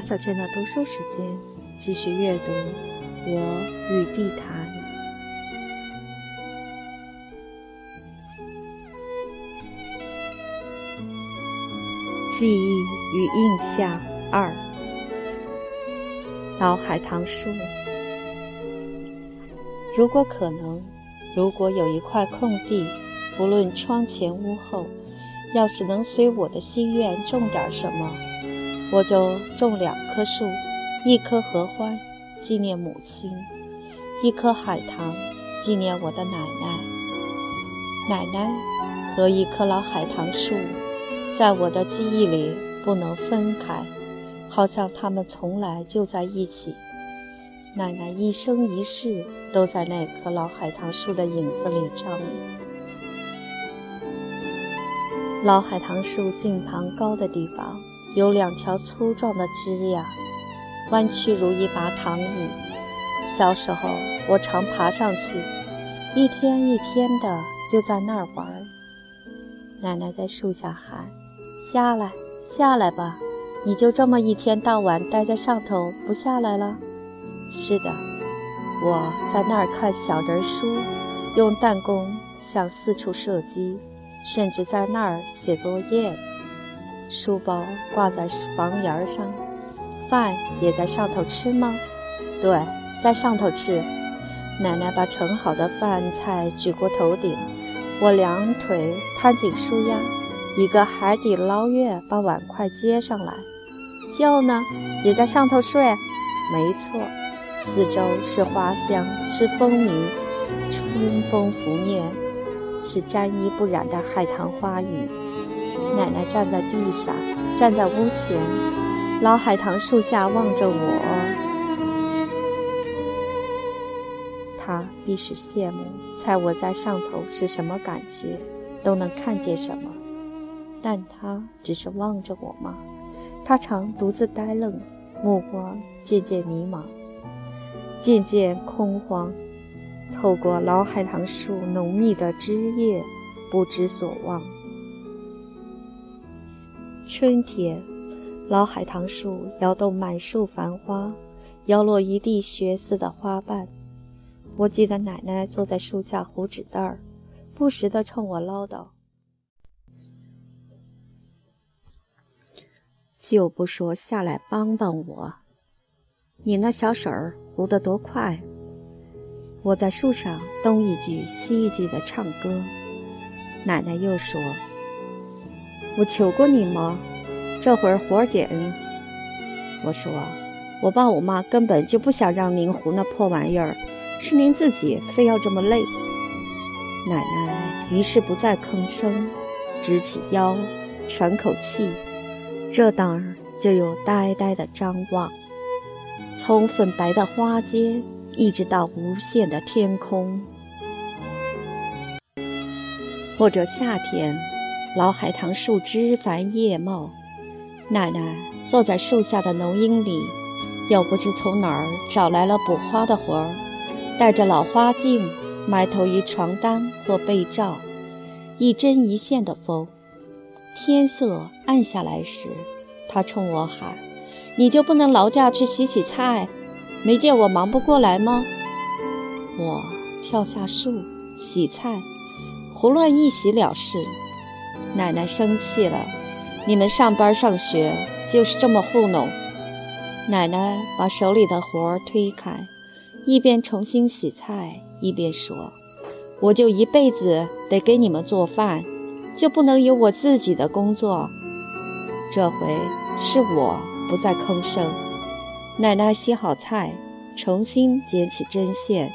画下这段读书时间，继续阅读《我与地坛》。记忆与印象二，老海棠树。如果可能，如果有一块空地，不论窗前屋后，要是能随我的心愿种点什么，我就种两棵树：一棵合欢，纪念母亲；一棵海棠，纪念我的奶奶。奶奶和一棵老海棠树。在我的记忆里不能分开，好像他们从来就在一起。奶奶一生一世都在那棵老海棠树的影子里张望。老海棠树近旁高的地方有两条粗壮的枝桠，弯曲如一把躺椅。小时候我常爬上去，一天一天的就在那儿玩。奶奶在树下喊。下来，下来吧！你就这么一天到晚待在上头不下来了？是的，我在那儿看小人书，用弹弓向四处射击，甚至在那儿写作业。书包挂在房檐上，饭也在上头吃吗？对，在上头吃。奶奶把盛好的饭菜举过头顶，我两腿摊紧书腰。一个海底捞月把碗筷接上来，舅呢也在上头睡。没错，四周是花香，是风鸣，春风拂面，是沾衣不染的海棠花雨。奶奶站在地上，站在屋前，老海棠树下望着我，她必是羡慕，猜我在上头是什么感觉，都能看见什么。但他只是望着我吗？他常独自呆愣，目光渐渐迷茫，渐渐空荒，透过老海棠树浓密的枝叶，不知所望。春天，老海棠树摇动满树繁花，摇落一地血丝的花瓣。我记得奶奶坐在树下糊纸袋儿，不时地冲我唠叨。就不说下来帮帮我，你那小手儿糊得多快！我在树上东一句西一句的唱歌。奶奶又说：“我求过你吗？这会儿活儿紧。”我说：“我爸我妈根本就不想让您糊那破玩意儿，是您自己非要这么累。”奶奶于是不再吭声，直起腰，喘口气。这当儿就有呆呆的张望，从粉白的花间一直到无限的天空，或者夏天，老海棠树枝繁叶茂，奶奶坐在树下的浓荫里，又不知从哪儿找来了补花的活儿，带着老花镜，埋头于床单或被罩，一针一线的缝。天色暗下来时，他冲我喊：“你就不能劳驾去洗洗菜？没见我忙不过来吗？”我跳下树洗菜，胡乱一洗了事。奶奶生气了：“你们上班上学就是这么糊弄？”奶奶把手里的活儿推开，一边重新洗菜，一边说：“我就一辈子得给你们做饭。”就不能有我自己的工作？这回是我不再吭声。奶奶洗好菜，重新捡起针线，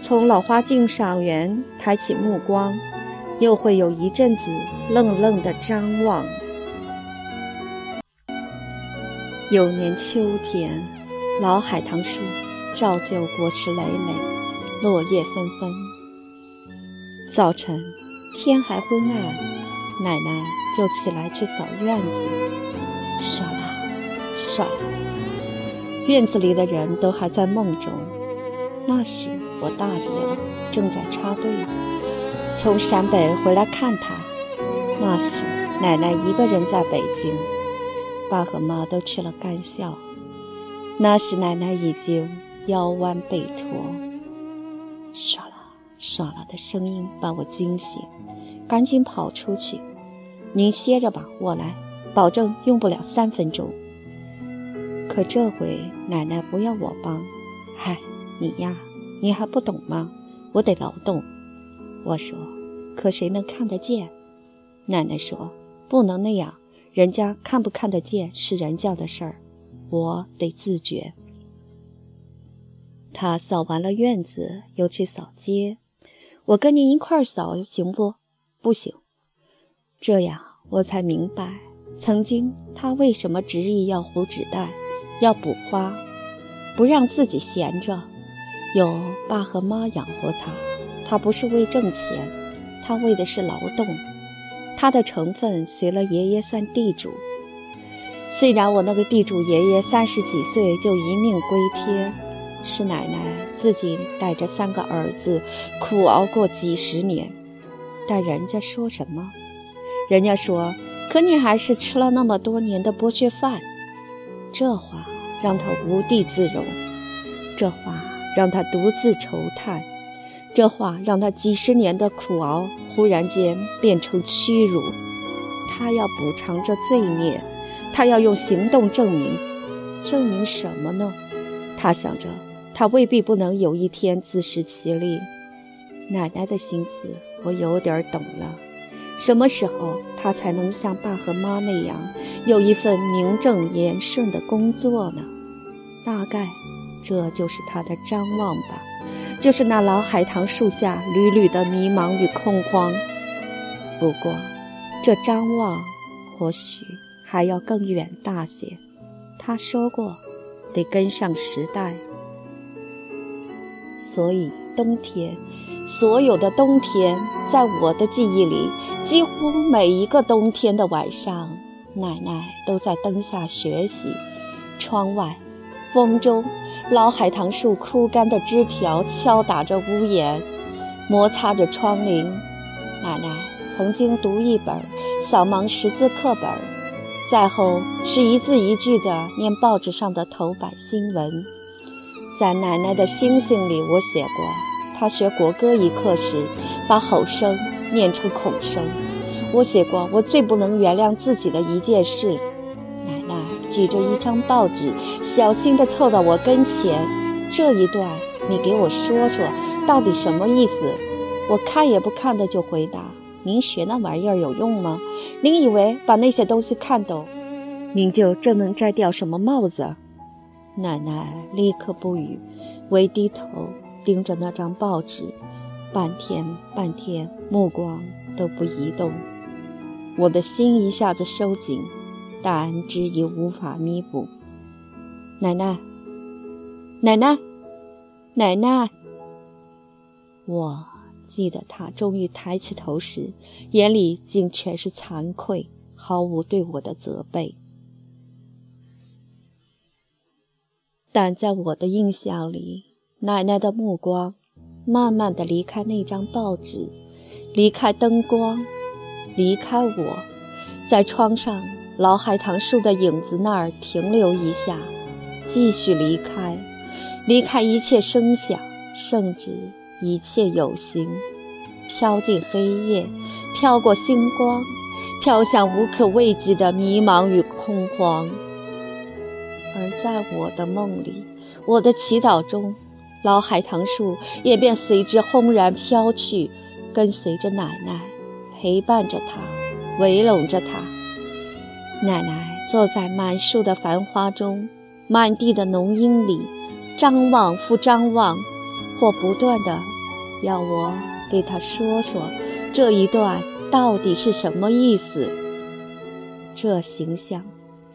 从老花镜上缘抬起目光，又会有一阵子愣愣的张望。有年秋天，老海棠树照旧果实累累，落叶纷纷。早晨，天还昏暗。奶奶就起来去扫院子，唰啦，唰，院子里的人都还在梦中。那时我大些了，正在插队，从陕北回来看他。那时奶奶一个人在北京，爸和妈都去了干校，那时奶奶已经腰弯背驼，唰啦唰啦的声音把我惊醒，赶紧跑出去。您歇着吧，我来，保证用不了三分钟。可这回奶奶不要我帮，嗨，你呀，你还不懂吗？我得劳动。我说，可谁能看得见？奶奶说，不能那样，人家看不看得见是人家的事儿。我得自觉。他扫完了院子，又去扫街。我跟您一块儿扫行不？不行。这样我才明白，曾经他为什么执意要糊纸袋，要补花，不让自己闲着。有爸和妈养活他，他不是为挣钱，他为的是劳动。他的成分随了爷爷算地主。虽然我那个地主爷爷三十几岁就一命归天，是奶奶自己带着三个儿子苦熬过几十年，但人家说什么？人家说：“可你还是吃了那么多年的剥削饭。”这话让他无地自容，这话让他独自愁叹，这话让他几十年的苦熬忽然间变成屈辱。他要补偿这罪孽。他要用行动证明，证明什么呢？他想着，他未必不能有一天自食其力。奶奶的心思，我有点懂了。什么时候他才能像爸和妈那样，有一份名正言顺的工作呢？大概，这就是他的张望吧，就是那老海棠树下缕缕的迷茫与恐慌。不过，这张望，或许。还要更远大些，他说过，得跟上时代。所以冬天，所有的冬天，在我的记忆里，几乎每一个冬天的晚上，奶奶都在灯下学习。窗外，风中，老海棠树枯干的枝条敲打着屋檐，摩擦着窗棂。奶奶曾经读一本扫盲识字课本。再后是一字一句地念报纸上的头版新闻。在奶奶的星星里，我写过，她学国歌一刻时，把吼声念成孔声。我写过，我最不能原谅自己的一件事。举着一张报纸，小心地凑到我跟前。这一段，你给我说说，到底什么意思？我看也不看的就回答：您学那玩意儿有用吗？您以为把那些东西看懂，您就真能摘掉什么帽子？奶奶立刻不语，微低头盯着那张报纸，半天半天，目光都不移动。我的心一下子收紧，但之已无法弥补。奶奶，奶奶，奶奶，我。记得他终于抬起头时，眼里竟全是惭愧，毫无对我的责备。但在我的印象里，奶奶的目光慢慢的离开那张报纸，离开灯光，离开我，在窗上老海棠树的影子那儿停留一下，继续离开，离开一切声响，甚至。一切有形，飘进黑夜，飘过星光，飘向无可慰藉的迷茫与恐慌。而在我的梦里，我的祈祷中，老海棠树也便随之轰然飘去，跟随着奶奶，陪伴着她，围拢着她。奶奶坐在满树的繁花中，满地的浓荫里，张望复张望，或不断的。要我给他说说这一段到底是什么意思？这形象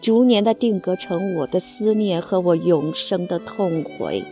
逐年的定格成我的思念和我永生的痛悔。